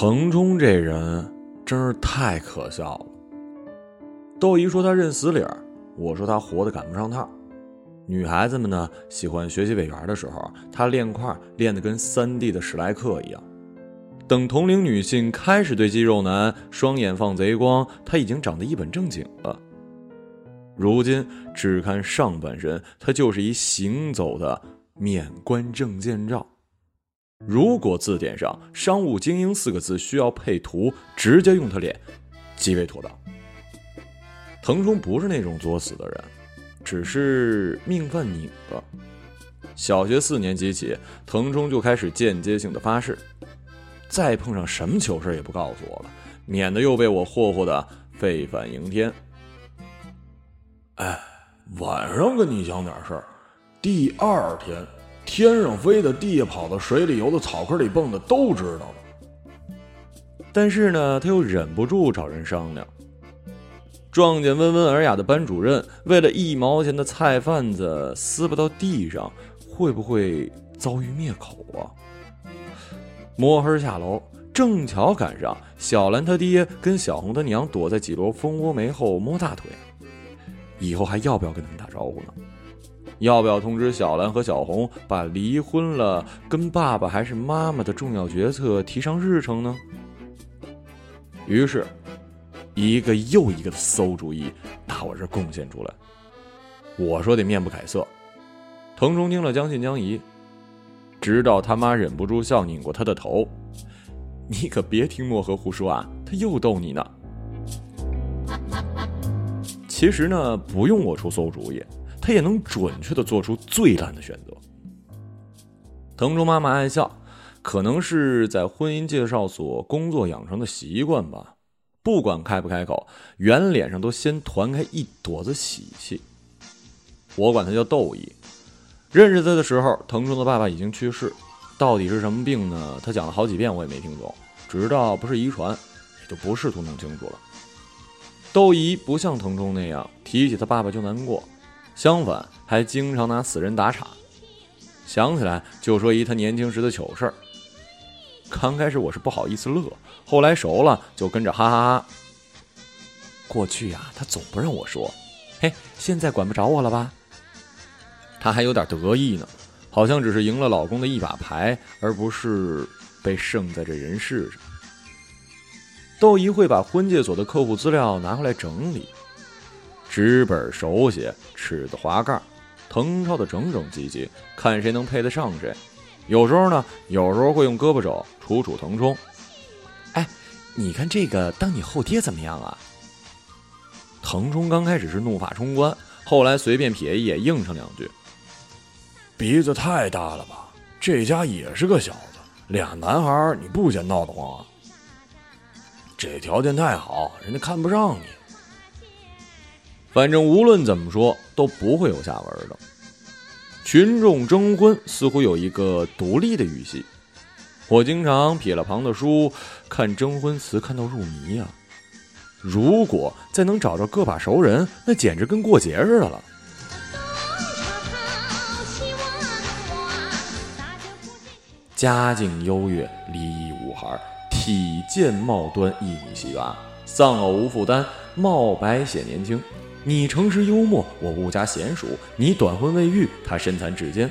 腾冲这人真是太可笑了。窦姨说他认死理儿，我说他活得赶不上趟。女孩子们呢喜欢学习委员的时候，他练块练得跟三 D 的史莱克一样。等同龄女性开始对肌肉男双眼放贼光，他已经长得一本正经了。如今只看上半身，他就是一行走的免冠证件照。如果字典上“商务精英”四个字需要配图，直接用他脸，极为妥当。腾冲不是那种作死的人，只是命犯拧了。小学四年级起，腾冲就开始间接性的发誓，再碰上什么糗事也不告诉我了，免得又被我霍霍的废反迎天。哎，晚上跟你讲点事儿，第二天。天上飞的、地下跑的、水里游的、草坑里蹦的，都知道了。但是呢，他又忍不住找人商量。撞见温文尔雅的班主任为了一毛钱的菜贩子撕巴到地上，会不会遭遇灭口啊？摸黑下楼，正巧赶上小兰他爹跟小红他娘躲在几摞蜂窝煤后摸大腿。以后还要不要跟他们打招呼呢？要不要通知小兰和小红把离婚了跟爸爸还是妈妈的重要决策提上日程呢？于是，一个又一个的馊主意打我这贡献出来。我说得面不改色。腾冲听了将信将疑，直到他妈忍不住笑拧过他的头：“你可别听漠河胡说啊，他又逗你呢。”其实呢，不用我出馊主意。他也能准确的做出最烂的选择。腾冲妈妈爱笑，可能是在婚姻介绍所工作养成的习惯吧。不管开不开口，圆脸上都先团开一朵子喜气。我管他叫窦姨。认识他的时候，腾冲的爸爸已经去世，到底是什么病呢？他讲了好几遍，我也没听懂。只知道不是遗传，也就不试图弄清楚了。窦姨不像腾冲那样提起他爸爸就难过。相反，还经常拿死人打岔，想起来就说一他年轻时的糗事儿。刚开始我是不好意思乐，后来熟了就跟着哈哈哈。过去呀，他总不让我说，嘿，现在管不着我了吧？他还有点得意呢，好像只是赢了老公的一把牌，而不是被剩在这人世上。窦姨会把婚介所的客户资料拿回来整理。纸本手写，尺子滑盖，誊抄的整整齐齐，看谁能配得上谁。有时候呢，有时候会用胳膊肘杵杵腾冲。哎，你看这个当你后爹怎么样啊？腾冲刚开始是怒发冲冠，后来随便瞥一眼，应上两句：“鼻子太大了吧？这家也是个小子，俩男孩你不嫌闹得慌啊？这条件太好，人家看不上你。”反正无论怎么说都不会有下文的。群众征婚似乎有一个独立的语系，我经常撇了旁的书看征婚词，看到入迷啊。如果再能找着个把熟人，那简直跟过节似的了。家境优越，离异无孩，体健貌端，一米七八，丧偶无负担，貌白显年轻。你诚实幽默，我物加娴熟；你短婚未育，他身残志坚。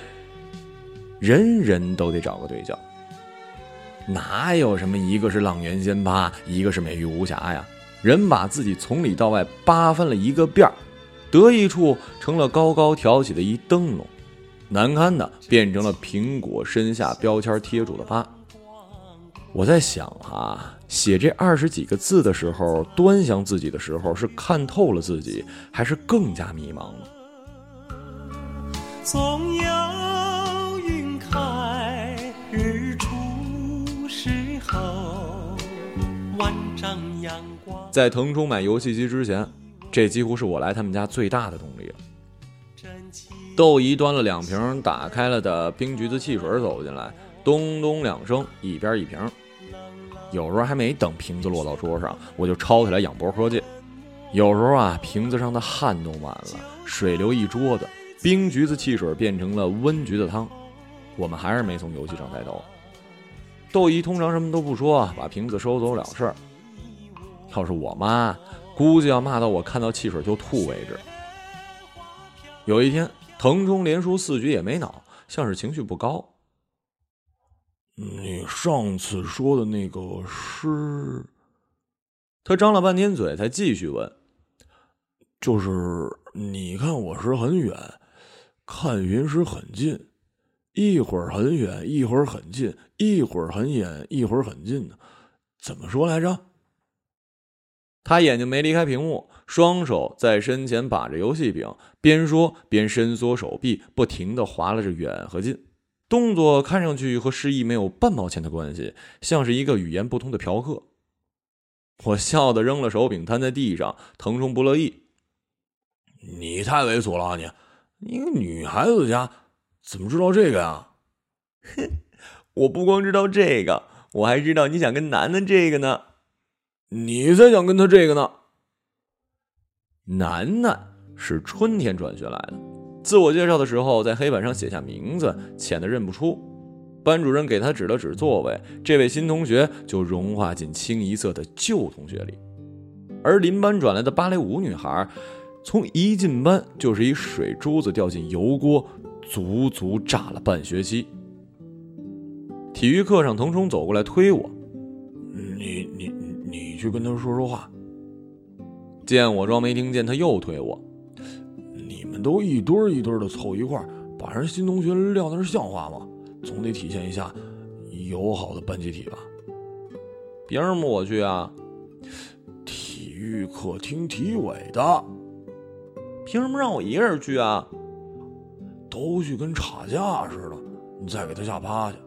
人人都得找个对象，哪有什么一个是浪源仙葩，一个是美玉无瑕呀？人把自己从里到外扒翻了一个遍儿，得意处成了高高挑起的一灯笼，难堪的变成了苹果身下标签贴住的疤。我在想哈。写这二十几个字的时候，端详自己的时候，是看透了自己，还是更加迷茫呢？总有云开日出时候，万丈阳光。在腾冲买游戏机之前，这几乎是我来他们家最大的动力了。窦姨端了两瓶打开了的冰橘子汽水走进来，咚咚两声，一边一瓶。有时候还没等瓶子落到桌上，我就抄起来仰脖喝去。有时候啊，瓶子上的汗都满了，水流一桌子，冰橘子汽水变成了温橘子汤。我们还是没从游戏上抬头。窦姨通常什么都不说，把瓶子收走了事儿。要是我妈，估计要骂到我看到汽水就吐为止。有一天，腾冲连输四局也没恼，像是情绪不高。你上次说的那个是？他张了半天嘴，才继续问：“就是你看我时很远，看云时很近，一会儿很远，一会儿很近，一会儿很远，一会儿很近的，怎么说来着？”他眼睛没离开屏幕，双手在身前把着游戏柄，边说边伸缩手臂，不停的划拉着远和近，动作看上去和失忆没有半毛钱的关系，像是一个语言不通的嫖客。我笑的扔了手柄，瘫在地上。腾冲不乐意：“你太猥琐了，啊你，一个女孩子家怎么知道这个呀？”“哼，我不光知道这个，我还知道你想跟楠楠这个呢。你才想跟他这个呢。”楠楠是春天转学来的，自我介绍的时候在黑板上写下名字，浅的认不出。班主任给他指了指座位，这位新同学就融化进清一色的旧同学里。而邻班转来的芭蕾舞女孩，从一进班就是一水珠子掉进油锅，足足炸了半学期。体育课上，腾冲走过来推我：“你你你去跟他说说话。”见我装没听见，他又推我：“你们都一堆一堆的凑一块儿把人新同学撂那儿，像话吗？”总得体现一下友好的班集体吧？凭什么我去啊？体育课听体委的。凭什么让我一个人去啊？都去跟吵架似的，你再给他吓趴下。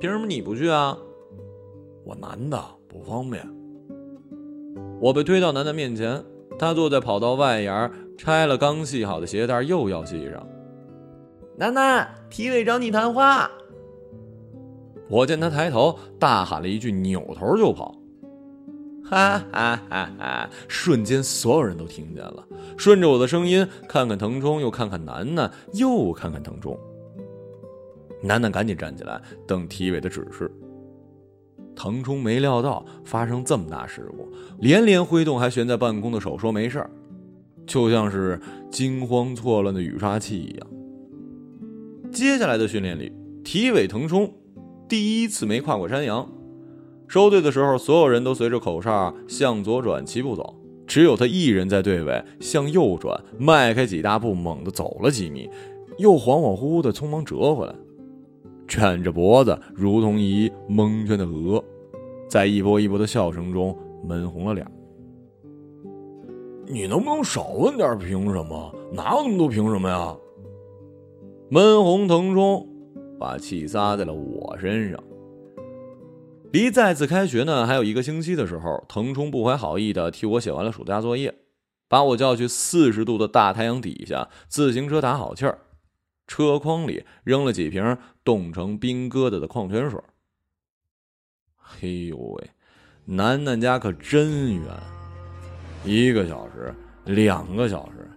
凭什么你不去啊？我男的不方便。我被推到男的面前，他坐在跑道外沿，拆了刚系好的鞋带，又要系上。楠楠，体委找你谈话。我见他抬头，大喊了一句，扭头就跑。哈哈哈哈！瞬间，所有人都听见了。顺着我的声音，看看腾冲，又看看楠楠，又看看腾冲。楠楠赶紧站起来，等体委的指示。腾冲没料到发生这么大事故，连连挥动还悬在半空的手，说没事儿，就像是惊慌错乱的雨刷器一样。接下来的训练里，体委腾冲第一次没跨过山羊。收队的时候，所有人都随着口哨向左转，齐步走，只有他一人在队尾向右转，迈开几大步，猛地走了几米，又恍恍惚惚的匆忙折回来，卷着脖子，如同一蒙圈的鹅，在一波一波的笑声中闷红了脸。你能不能少问点凭什么？哪有那么多凭什么呀？闷红腾冲，把气撒在了我身上。离再次开学呢还有一个星期的时候，腾冲不怀好意的替我写完了暑假作业，把我叫去四十度的大太阳底下，自行车打好气儿，车筐里扔了几瓶冻成冰疙瘩的矿泉水。嘿呦喂，楠楠家可真远，一个小时，两个小时，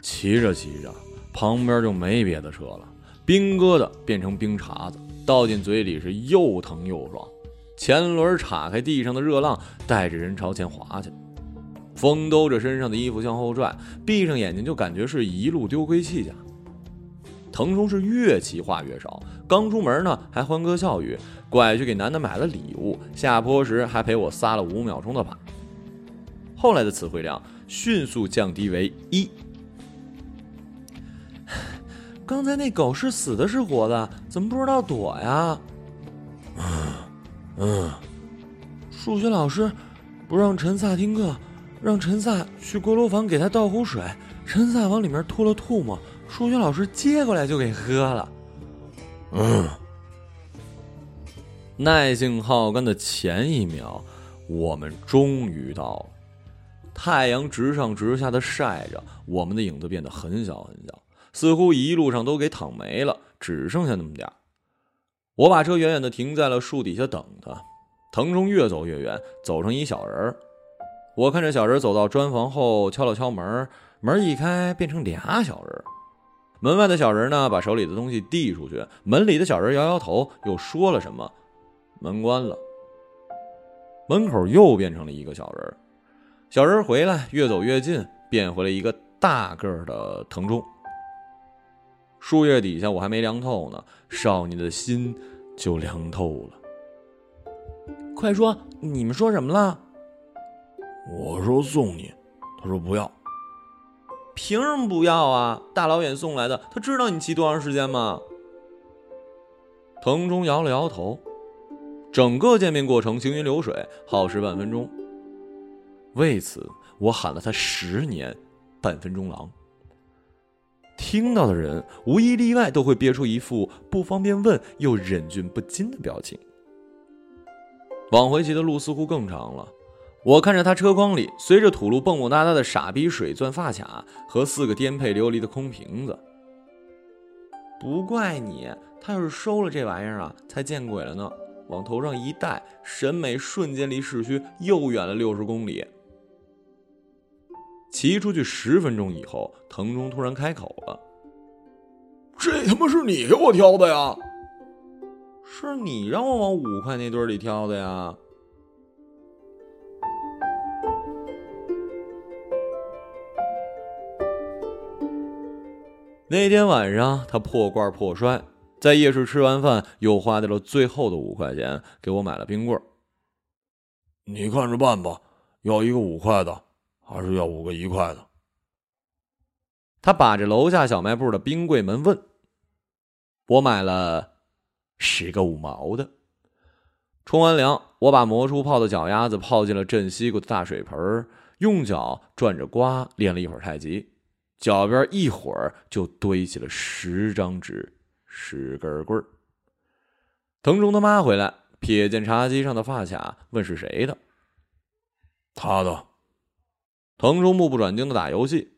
骑着骑着。旁边就没别的车了，冰疙瘩变成冰碴子，倒进嘴里是又疼又爽。前轮岔开地上的热浪，带着人朝前滑去。风兜着身上的衣服向后拽，闭上眼睛就感觉是一路丢盔弃甲。腾冲是越骑话越少，刚出门呢还欢歌笑语，拐去给楠楠买了礼物，下坡时还陪我撒了五秒钟的把。后来的词汇量迅速降低为一。刚才那狗是死的，是活的？怎么不知道躲呀？嗯嗯，数学老师不让陈萨听课，让陈萨去锅炉房给他倒壶水。陈萨往里面吐了吐沫，数学老师接过来就给喝了。嗯，耐性耗干的前一秒，我们终于到了。太阳直上直下的晒着，我们的影子变得很小很小。似乎一路上都给躺没了，只剩下那么点我把车远远的停在了树底下等他。腾冲越走越远，走上一小人儿。我看着小人走到砖房后，敲了敲门，门一开，变成俩小人。门外的小人呢，把手里的东西递出去。门里的小人摇摇头，又说了什么。门关了，门口又变成了一个小人小人回来，越走越近，变回了一个大个儿的藤中。树叶底下，我还没凉透呢，少年的心就凉透了。快说，你们说什么了？我说送你，他说不要。凭什么不要啊？大老远送来的，他知道你骑多长时间吗？藤中摇了摇头。整个见面过程行云流水，耗时半分钟。为此，我喊了他十年“半分钟狼”。听到的人无一例外都会憋出一副不方便问又忍俊不禁的表情。往回骑的路似乎更长了。我看着他车筐里随着土路蹦蹦哒哒的傻逼水钻发卡和四个颠沛流离的空瓶子。不怪你，他要是收了这玩意儿啊，才见鬼了呢。往头上一戴，审美瞬间离市区又远了六十公里。骑出去十分钟以后，藤中突然开口了：“这他妈是你给我挑的呀？是你让我往五块那堆里挑的呀？”那天晚上，他破罐破摔。在夜市吃完饭，又花掉了最后的五块钱给我买了冰棍儿。你看着办吧，要一个五块的，还是要五个一块的？他把着楼下小卖部的冰柜门问。我买了十个五毛的。冲完凉，我把磨出泡的脚丫子泡进了镇西瓜的大水盆用脚转着刮，练了一会儿太极，脚边一会儿就堆起了十张纸。十根棍儿。藤中他妈回来，瞥见茶几上的发卡，问是谁的。他的。藤中目不转睛的打游戏。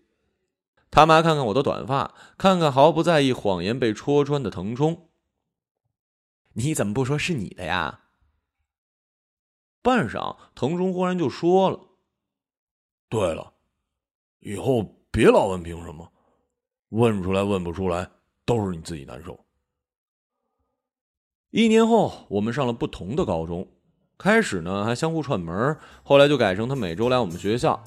他妈看看我的短发，看看毫不在意谎言被戳穿的腾冲。你怎么不说是你的呀？半晌，腾冲忽然就说了：“对了，以后别老问凭什么，问出来问不出来，都是你自己难受。”一年后，我们上了不同的高中，开始呢还相互串门，后来就改成他每周来我们学校，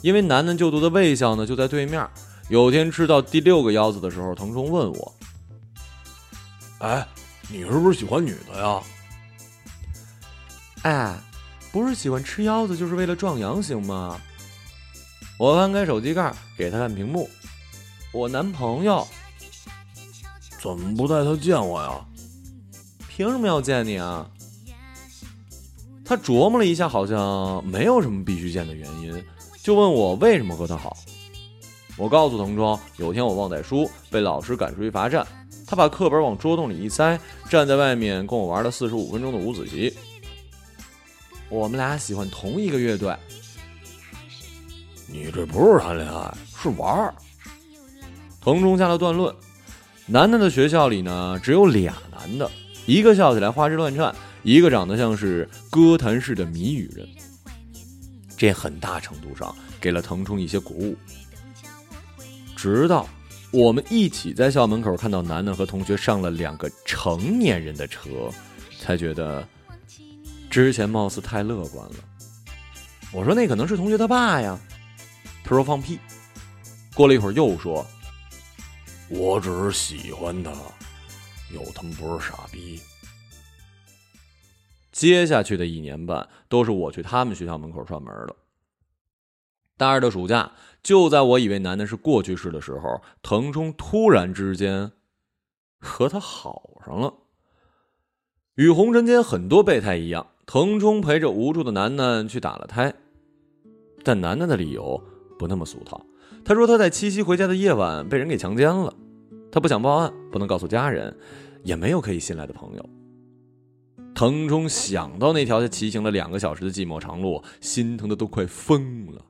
因为楠楠就读的卫校呢就在对面。有天吃到第六个腰子的时候，腾冲问我：“哎，你是不是喜欢女的呀？”“哎，不是喜欢吃腰子，就是为了壮阳，行吗？”我翻开手机盖，给他看屏幕。我男朋友怎么不带他见我呀？凭什么要见你啊？他琢磨了一下，好像没有什么必须见的原因，就问我为什么和他好。我告诉同桌，有天我忘带书，被老师赶出去罚站，他把课本往桌洞里一塞，站在外面跟我玩了四十五分钟的五子棋。我们俩喜欢同一个乐队。你这不是谈恋爱，是玩儿。腾中下了断论。楠楠的学校里呢，只有俩男的。一个笑起来花枝乱颤，一个长得像是歌坛式的谜语人。这很大程度上给了腾冲一些鼓舞。直到我们一起在校门口看到楠楠和同学上了两个成年人的车，才觉得之前貌似太乐观了。我说那可能是同学他爸呀，他说放屁。过了一会儿又说，我只是喜欢他。又他妈不是傻逼。接下去的一年半都是我去他们学校门口串门的。大二的暑假，就在我以为楠楠是过去式的时候，腾冲突然之间和他好上了。与红尘间很多备胎一样，腾冲陪着无助的楠楠去打了胎，但楠楠的理由不那么俗套。他说他在七夕回家的夜晚被人给强奸了。他不想报案，不能告诉家人，也没有可以信赖的朋友。腾冲想到那条他骑行了两个小时的寂寞长路，心疼的都快疯了。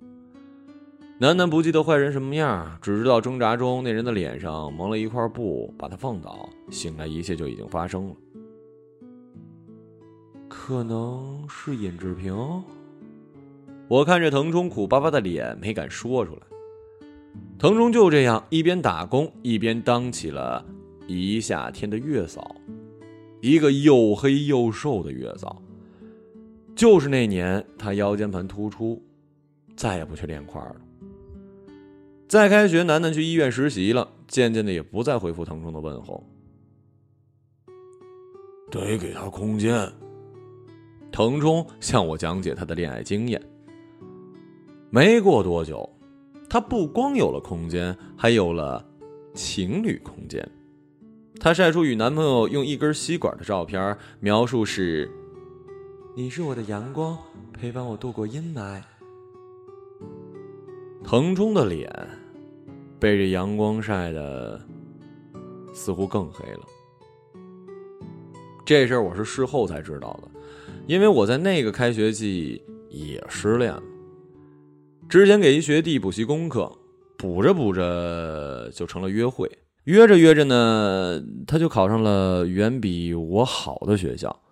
楠楠不记得坏人什么样，只知道挣扎中那人的脸上蒙了一块布，把他放倒，醒来一切就已经发生了。可能是尹志平。我看着腾冲苦巴巴的脸，没敢说出来。腾冲就这样一边打工一边当起了一夏天的月嫂。一个又黑又瘦的月嫂。就是那年，他腰间盘突出，再也不去练块了。再开学，楠楠去医院实习了，渐渐的也不再回复腾冲的问候。得给他空间。腾冲向我讲解他的恋爱经验。没过多久，他不光有了空间，还有了情侣空间。她晒出与男朋友用一根吸管的照片，描述是。你是我的阳光，陪伴我度过阴霾。腾冲的脸被这阳光晒的似乎更黑了。这事儿我是事后才知道的，因为我在那个开学季也失恋了。之前给一学弟补习功课，补着补着就成了约会，约着约着呢，他就考上了远比我好的学校。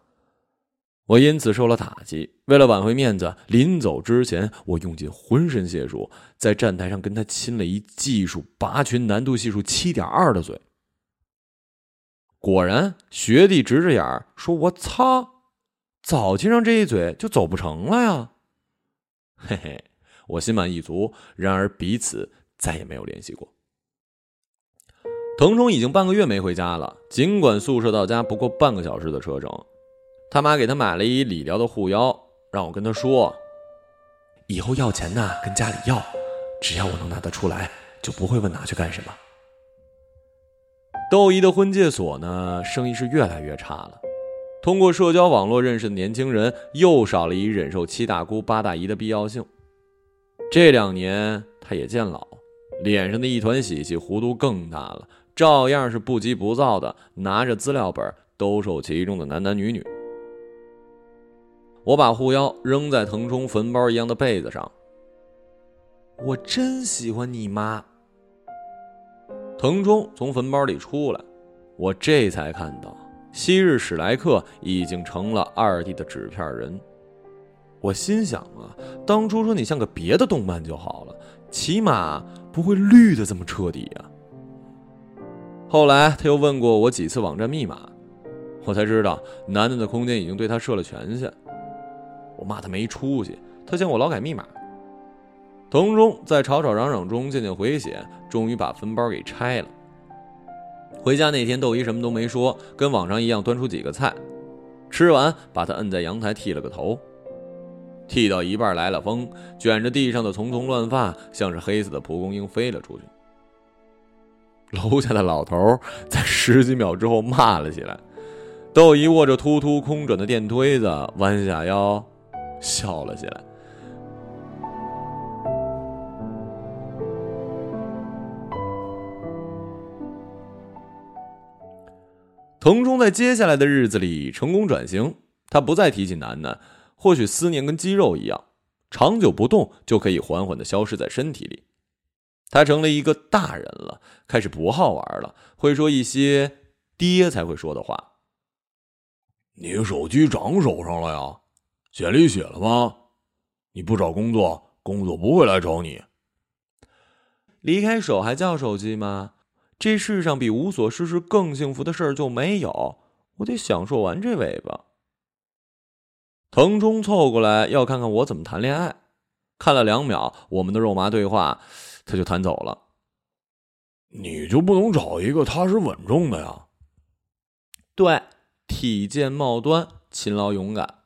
我因此受了打击。为了挽回面子，临走之前，我用尽浑身解数，在站台上跟他亲了一技术拔群难度系数七点二的嘴。果然，学弟直着眼说：“我操，早亲上这一嘴就走不成了呀！”嘿嘿，我心满意足。然而，彼此再也没有联系过。腾冲已经半个月没回家了，尽管宿舍到家不过半个小时的车程。他妈给他买了一理疗的护腰，让我跟他说：“以后要钱呢，跟家里要，只要我能拿得出来，就不会问拿去干什么。”窦姨的婚介所呢，生意是越来越差了。通过社交网络认识的年轻人又少了一忍受七大姑八大姨的必要性。这两年他也渐老，脸上的一团喜气弧度更大了，照样是不急不躁的拿着资料本兜售其中的男男女女。我把护腰扔在腾冲坟包一样的被子上。我真喜欢你妈。腾冲从坟包里出来，我这才看到昔日史莱克已经成了二弟的纸片人。我心想啊，当初说你像个别的动漫就好了，起码不会绿的这么彻底呀。后来他又问过我几次网站密码，我才知道楠楠的空间已经对他设了权限。我骂他没出息，他嫌我老改密码。腾中在吵吵嚷嚷中渐渐回血，终于把分包给拆了。回家那天，窦姨什么都没说，跟往常一样端出几个菜，吃完把他摁在阳台剃了个头，剃到一半来了风，卷着地上的丛丛乱发，像是黑色的蒲公英飞了出去。楼下的老头在十几秒之后骂了起来，窦姨握着突突空转的电推子，弯下腰。笑了起来。腾冲在接下来的日子里成功转型，他不再提起楠楠，或许思念跟肌肉一样，长久不动就可以缓缓的消失在身体里。他成了一个大人了，开始不好玩了，会说一些爹才会说的话。你手机长手上了呀？简历写了吗？你不找工作，工作不会来找你。离开手还叫手机吗？这世上比无所事事更幸福的事儿就没有。我得享受完这尾巴。腾冲凑过来要看看我怎么谈恋爱，看了两秒我们的肉麻对话，他就弹走了。你就不能找一个踏实稳重的呀？对，体健貌端，勤劳勇敢。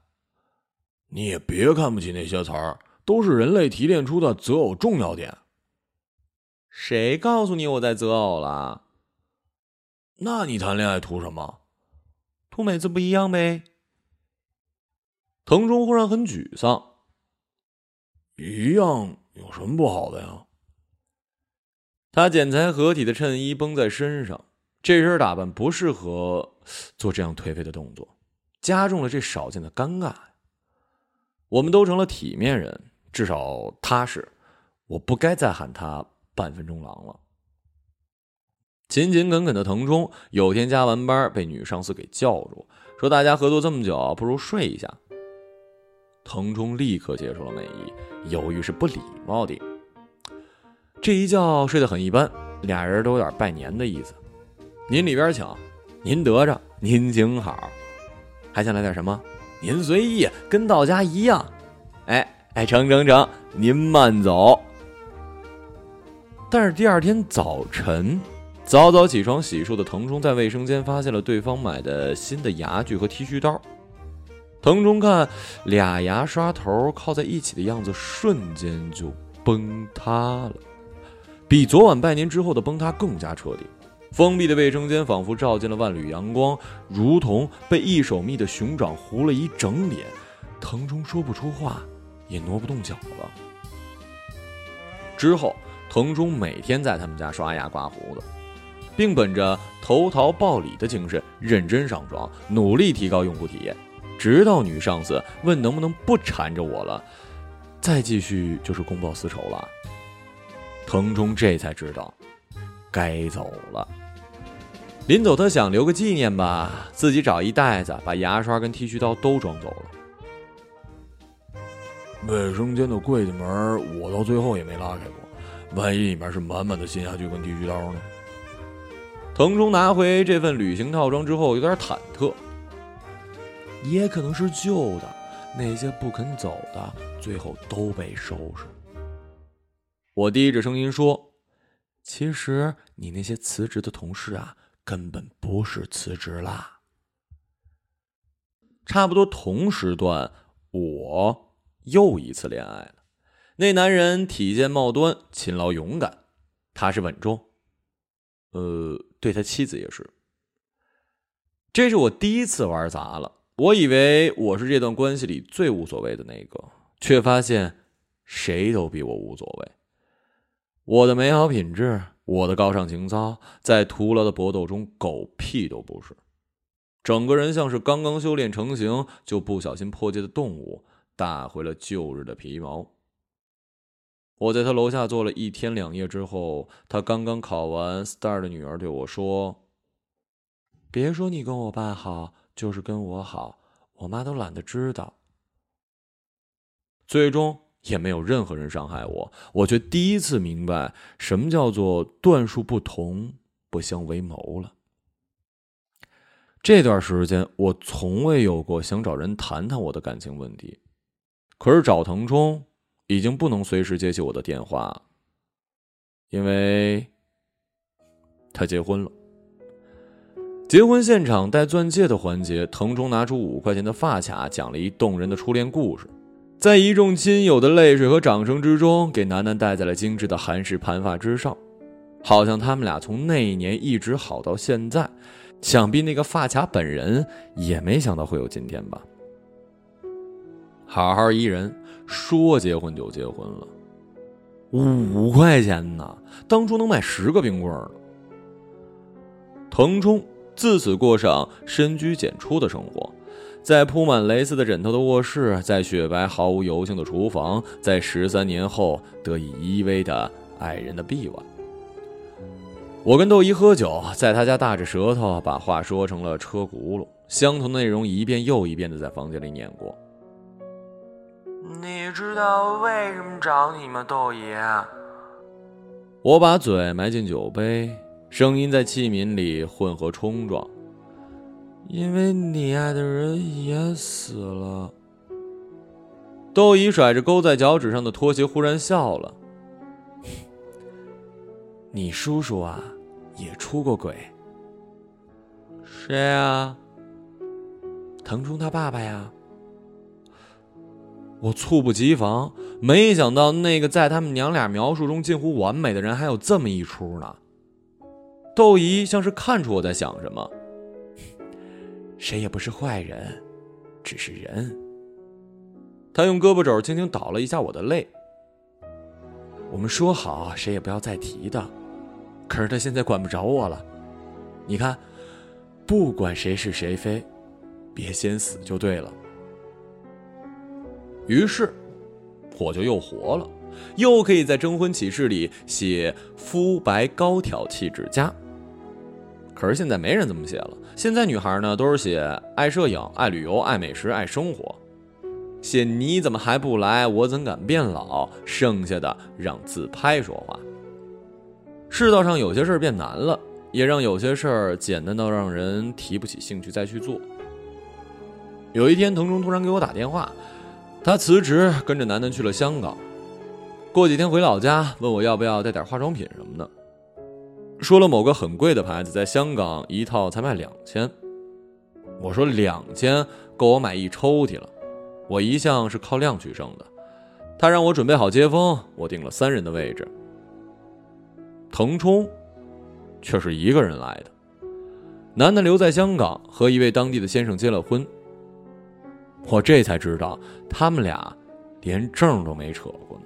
你也别看不起那些词儿，都是人类提炼出的择偶重要点。谁告诉你我在择偶了？那你谈恋爱图什么？图每次不一样呗。腾冲忽然很沮丧。一样有什么不好的呀？他剪裁合体的衬衣绷在身上，这身打扮不适合做这样颓废的动作，加重了这少见的尴尬。我们都成了体面人，至少踏实。我不该再喊他半分钟狼了。勤勤恳恳的腾冲，有天加完班被女上司给叫住，说：“大家合作这么久，不如睡一下。”腾冲立刻接受了美意，犹豫是不礼貌的。这一觉睡得很一般，俩人都有点拜年的意思。您里边请。您得着，您请好。还想来点什么？您随意，跟到家一样。哎哎，成成成，您慢走。但是第二天早晨，早早起床洗漱的腾冲在卫生间发现了对方买的新的牙具和剃须刀。腾冲看俩牙刷头靠在一起的样子，瞬间就崩塌了，比昨晚拜年之后的崩塌更加彻底。封闭的卫生间仿佛照进了万缕阳光，如同被一手蜜的熊掌糊了一整脸。腾冲说不出话，也挪不动脚了。之后，腾冲每天在他们家刷牙刮胡子，并本着投桃报李的精神认真上妆，努力提高用户体验。直到女上司问能不能不缠着我了，再继续就是公报私仇了。腾冲这才知道，该走了。临走，他想留个纪念吧，自己找一袋子，把牙刷跟剃须刀都装走了。卫生间的柜子门，我到最后也没拉开过，万一里面是满满的新牙具跟剃须刀呢？腾冲拿回这份旅行套装之后，有点忐忑。也可能是旧的，那些不肯走的，最后都被收拾。我低着声音说：“其实你那些辞职的同事啊，根本不是辞职啦。”差不多同时段，我又一次恋爱了。那男人体健貌端，勤劳勇敢，踏实稳重。呃，对他妻子也是。这是我第一次玩砸了。我以为我是这段关系里最无所谓的那个，却发现谁都比我无所谓。我的美好品质，我的高尚情操，在徒劳的搏斗中狗屁都不是。整个人像是刚刚修炼成型就不小心破戒的动物，打回了旧日的皮毛。我在他楼下坐了一天两夜之后，他刚刚考完 STAR 的女儿对我说：“别说你跟我爸好。”就是跟我好，我妈都懒得知道。最终也没有任何人伤害我，我却第一次明白什么叫做段数不同不相为谋了。这段时间我从未有过想找人谈谈我的感情问题，可是找腾冲已经不能随时接起我的电话，因为他结婚了。结婚现场戴钻戒的环节，腾冲拿出五块钱的发卡，讲了一动人的初恋故事，在一众亲友的泪水和掌声之中，给楠楠戴在了精致的韩式盘发之上，好像他们俩从那一年一直好到现在。想必那个发卡本人也没想到会有今天吧。好好一人，说结婚就结婚了，五块钱呢，当初能买十个冰棍儿腾冲。自此过上深居简出的生活，在铺满蕾丝的枕头的卧室，在雪白毫无油性的厨房，在十三年后得以依偎的爱人的臂弯。我跟豆姨喝酒，在她家大着舌头把话说成了车轱辘，相同的内容一遍又一遍的在房间里念过。你知道为什么找你吗，豆姨？我把嘴埋进酒杯。声音在器皿里混合冲撞，因为你爱的人也死了。窦姨甩着勾在脚趾上的拖鞋，忽然笑了。你叔叔啊，也出过轨。谁啊？腾冲他爸爸呀。我猝不及防，没想到那个在他们娘俩描述中近乎完美的人，还有这么一出呢。窦姨像是看出我在想什么，谁也不是坏人，只是人。他用胳膊肘轻轻倒了一下我的泪。我们说好谁也不要再提的，可是他现在管不着我了。你看，不管谁是谁非，别先死就对了。于是，我就又活了。又可以在征婚启事里写“肤白高挑气质佳”，可是现在没人这么写了。现在女孩呢，都是写爱摄影、爱旅游、爱美食、爱生活，写你怎么还不来？我怎敢变老？剩下的让自拍说话。世道上有些事儿变难了，也让有些事儿简单到让人提不起兴趣再去做。有一天，腾冲突然给我打电话，他辞职跟着楠楠去了香港，过几天回老家，问我要不要带点化妆品什么的，说了某个很贵的牌子，在香港一套才卖两千。我说两千够我买一抽屉了，我一向是靠量取胜的。他让我准备好接风，我订了三人的位置。腾冲却是一个人来的，楠楠留在香港和一位当地的先生结了婚。我这才知道，他们俩连证都没扯过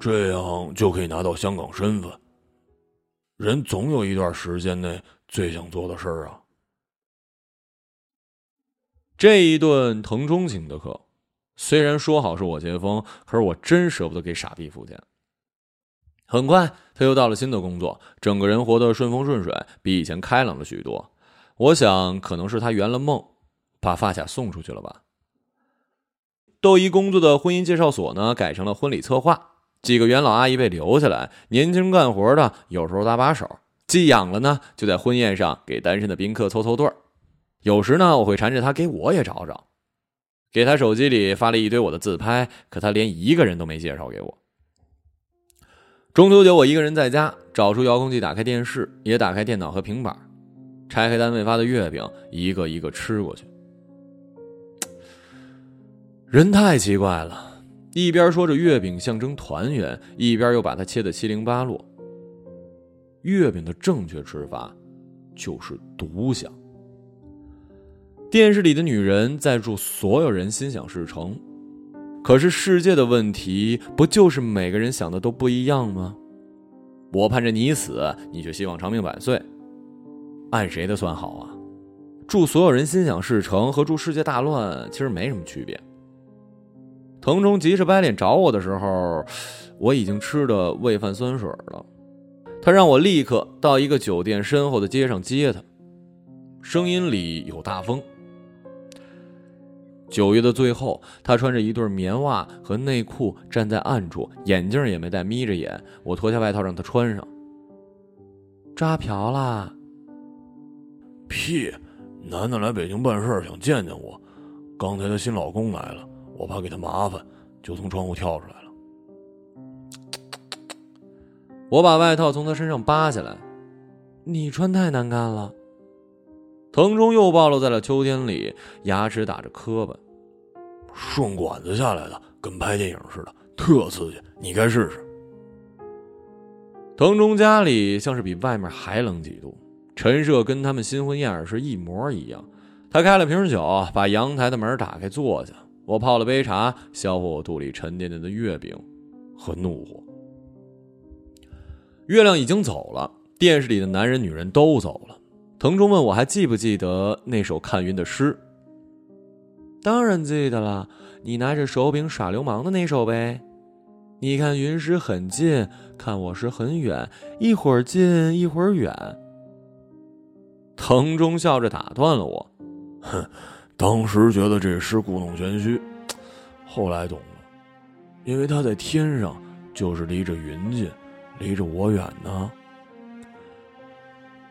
这样就可以拿到香港身份。人总有一段时间内最想做的事儿啊。这一顿腾中请的客，虽然说好是我接风，可是我真舍不得给傻逼付钱。很快，他又到了新的工作，整个人活得顺风顺水，比以前开朗了许多。我想，可能是他圆了梦，把发卡送出去了吧。窦一工作的婚姻介绍所呢，改成了婚礼策划，几个元老阿姨被留下来，年轻干活的有时候搭把手，寄养了呢，就在婚宴上给单身的宾客凑凑对儿。有时呢，我会缠着他给我也找找，给他手机里发了一堆我的自拍，可他连一个人都没介绍给我。中秋节，我一个人在家，找出遥控器，打开电视，也打开电脑和平板，拆开单位发的月饼，一个一个吃过去。人太奇怪了，一边说着月饼象征团圆，一边又把它切得七零八落。月饼的正确吃法，就是独享。电视里的女人在祝所有人心想事成。可是世界的问题不就是每个人想的都不一样吗？我盼着你死，你却希望长命百岁，按谁的算好啊？祝所有人心想事成和祝世界大乱其实没什么区别。腾冲急着白脸找我的时候，我已经吃的胃饭酸水了。他让我立刻到一个酒店身后的街上接他，声音里有大风。九月的最后，他穿着一对棉袜和内裤站在暗处，眼镜也没戴，眯着眼。我脱下外套让他穿上。扎瓢啦？屁！楠楠来北京办事，想见见我。刚才她新老公来了，我怕给他麻烦，就从窗户跳出来了。我把外套从他身上扒下来。你穿太难看了。腾冲又暴露在了秋天里，牙齿打着磕巴。顺管子下来的，跟拍电影似的，特刺激。你该试试。腾冲家里像是比外面还冷几度，陈设跟他们新婚燕尔是一模一样。他开了瓶酒，把阳台的门打开，坐下。我泡了杯茶，消化我肚里沉甸甸的月饼和怒火。月亮已经走了，电视里的男人女人都走了。腾冲问我还记不记得那首看云的诗？当然记得了，你拿着手柄耍流氓的那首呗。你看云时很近，看我时很远，一会儿近一会儿远。腾冲笑着打断了我：“哼，当时觉得这诗故弄玄虚，后来懂了，因为他在天上，就是离着云近，离着我远呢。”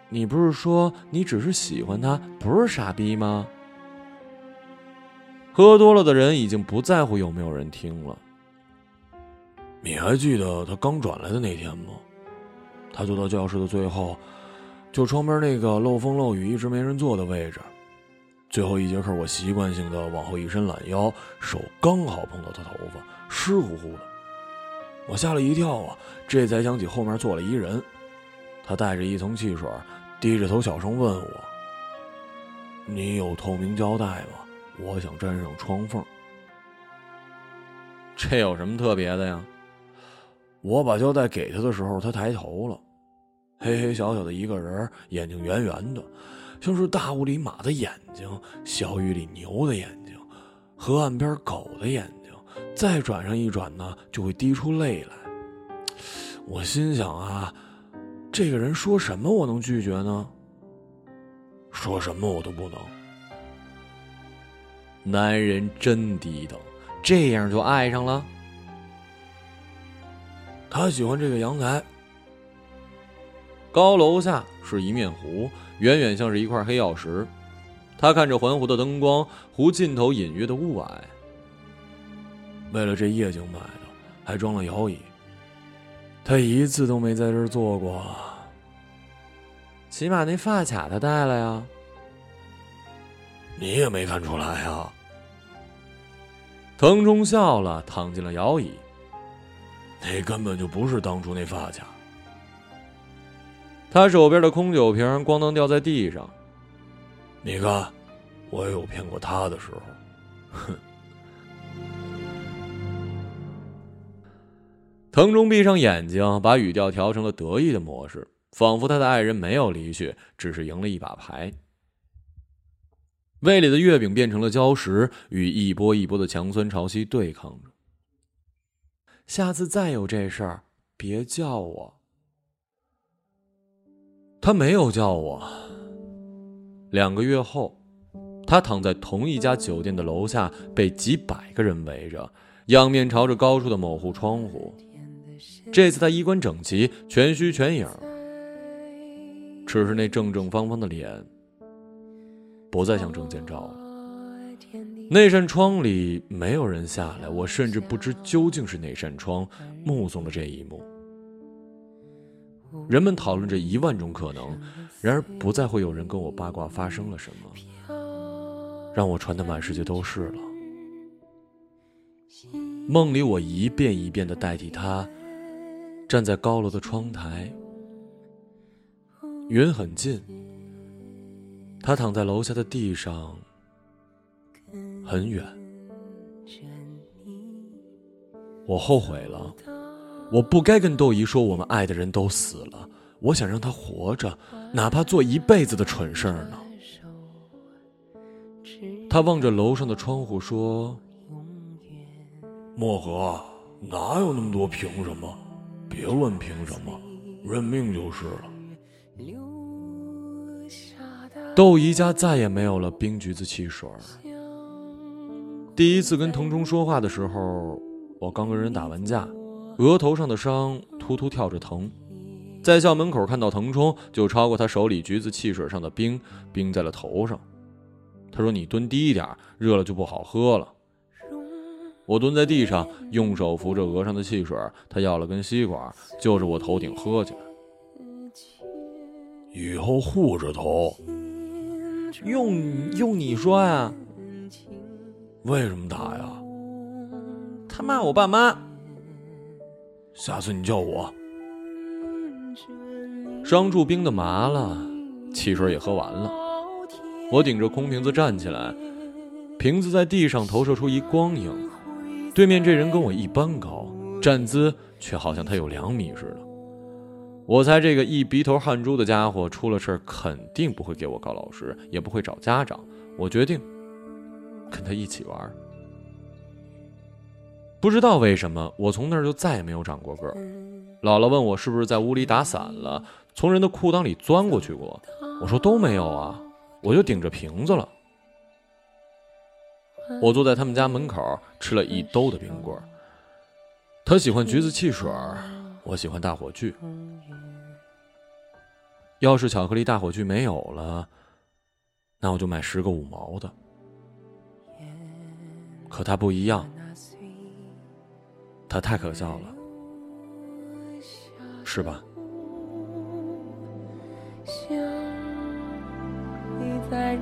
你不是说你只是喜欢他，不是傻逼吗？喝多了的人已经不在乎有没有人听了。你还记得他刚转来的那天吗？他坐到教室的最后，就窗边那个漏风漏雨、一直没人坐的位置。最后一节课，我习惯性的往后一伸懒腰，手刚好碰到他头发，湿乎乎的。我吓了一跳啊！这才想起后面坐了一人，他带着一层汽水。低着头，小声问我：“你有透明胶带吗？我想粘上窗缝。”这有什么特别的呀？我把胶带给他的时候，他抬头了，黑黑小小的一个人，眼睛圆圆的，像是大雾里马的眼睛，小雨里牛的眼睛，河岸边狗的眼睛。再转上一转呢，就会滴出泪来。我心想啊。这个人说什么我能拒绝呢？说什么我都不能。男人真低等，这样就爱上了。他喜欢这个阳台。高楼下是一面湖，远远像是一块黑曜石。他看着环湖的灯光，湖尽头隐约的雾霭。为了这夜景买的，还装了摇椅。他一次都没在这儿坐过。起码那发卡他带了呀。你也没看出来啊？腾冲笑了，躺进了摇椅。那根本就不是当初那发卡。他手边的空酒瓶咣当掉在地上。你看，我也有骗过他的时候。哼。腾中闭上眼睛，把语调调成了得意的模式，仿佛他的爱人没有离去，只是赢了一把牌。胃里的月饼变成了礁石，与一波一波的强酸潮汐对抗着。下次再有这事儿，别叫我。他没有叫我。两个月后，他躺在同一家酒店的楼下，被几百个人围着，仰面朝着高处的某户窗户。这次他衣冠整齐，全虚全影，只是那正正方方的脸不再像证件照了。那扇窗里没有人下来，我甚至不知究竟是哪扇窗目送了这一幕。人们讨论着一万种可能，然而不再会有人跟我八卦发生了什么，让我传的满世界都是了。梦里我一遍一遍的代替他。站在高楼的窗台，云很近。他躺在楼下的地上，很远。我后悔了，我不该跟窦姨说我们爱的人都死了。我想让她活着，哪怕做一辈子的蠢事儿呢。他望着楼上的窗户说：“漠河，哪有那么多凭什么？”别问凭什么，认命就是了。窦姨家再也没有了冰橘子汽水。第一次跟腾冲说话的时候，我刚跟人打完架，额头上的伤突突跳着疼，在校门口看到腾冲，就超过他手里橘子汽水上的冰，冰在了头上。他说：“你蹲低一点，热了就不好喝了。”我蹲在地上，用手扶着额上的汽水。他要了根吸管，就着我头顶喝起来。以后护着头。用用你说呀？为什么打呀？他骂我爸妈。下次你叫我。伤住冰的麻了，汽水也喝完了。我顶着空瓶子站起来，瓶子在地上投射出一光影。对面这人跟我一般高，站姿却好像他有两米似的。我猜这个一鼻头汗珠的家伙出了事肯定不会给我告老师，也不会找家长。我决定跟他一起玩。不知道为什么，我从那儿就再也没有长过个儿。姥姥问我是不是在屋里打伞了，从人的裤裆里钻过去过。我说都没有啊，我就顶着瓶子了。我坐在他们家门口吃了一兜的冰棍儿。他喜欢橘子汽水，我喜欢大火炬。要是巧克力大火炬没有了，那我就买十个五毛的。可他不一样，他太可笑了，是吧？在